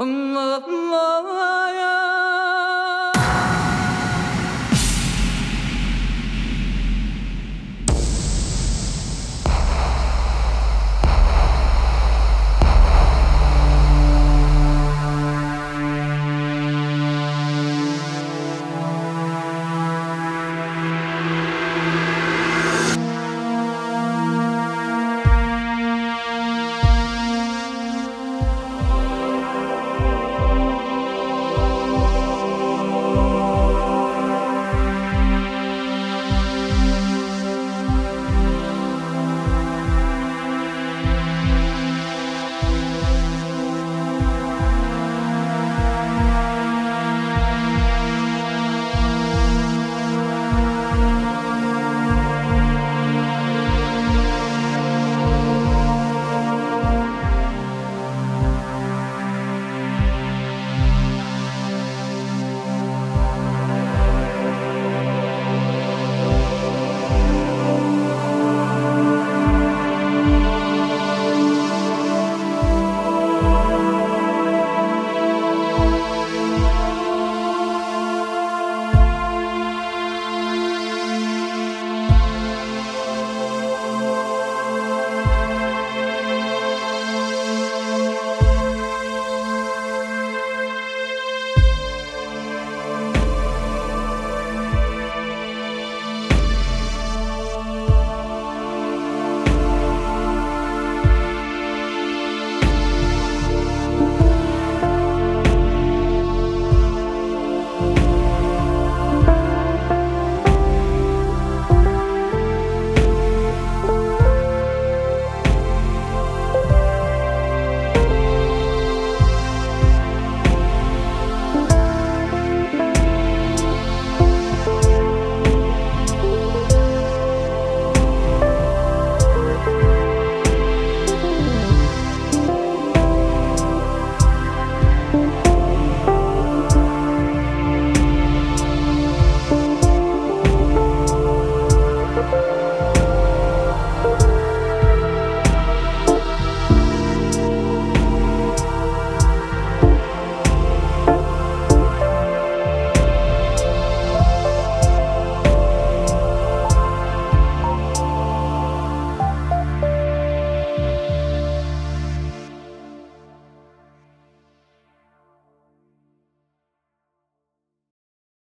Allah Allah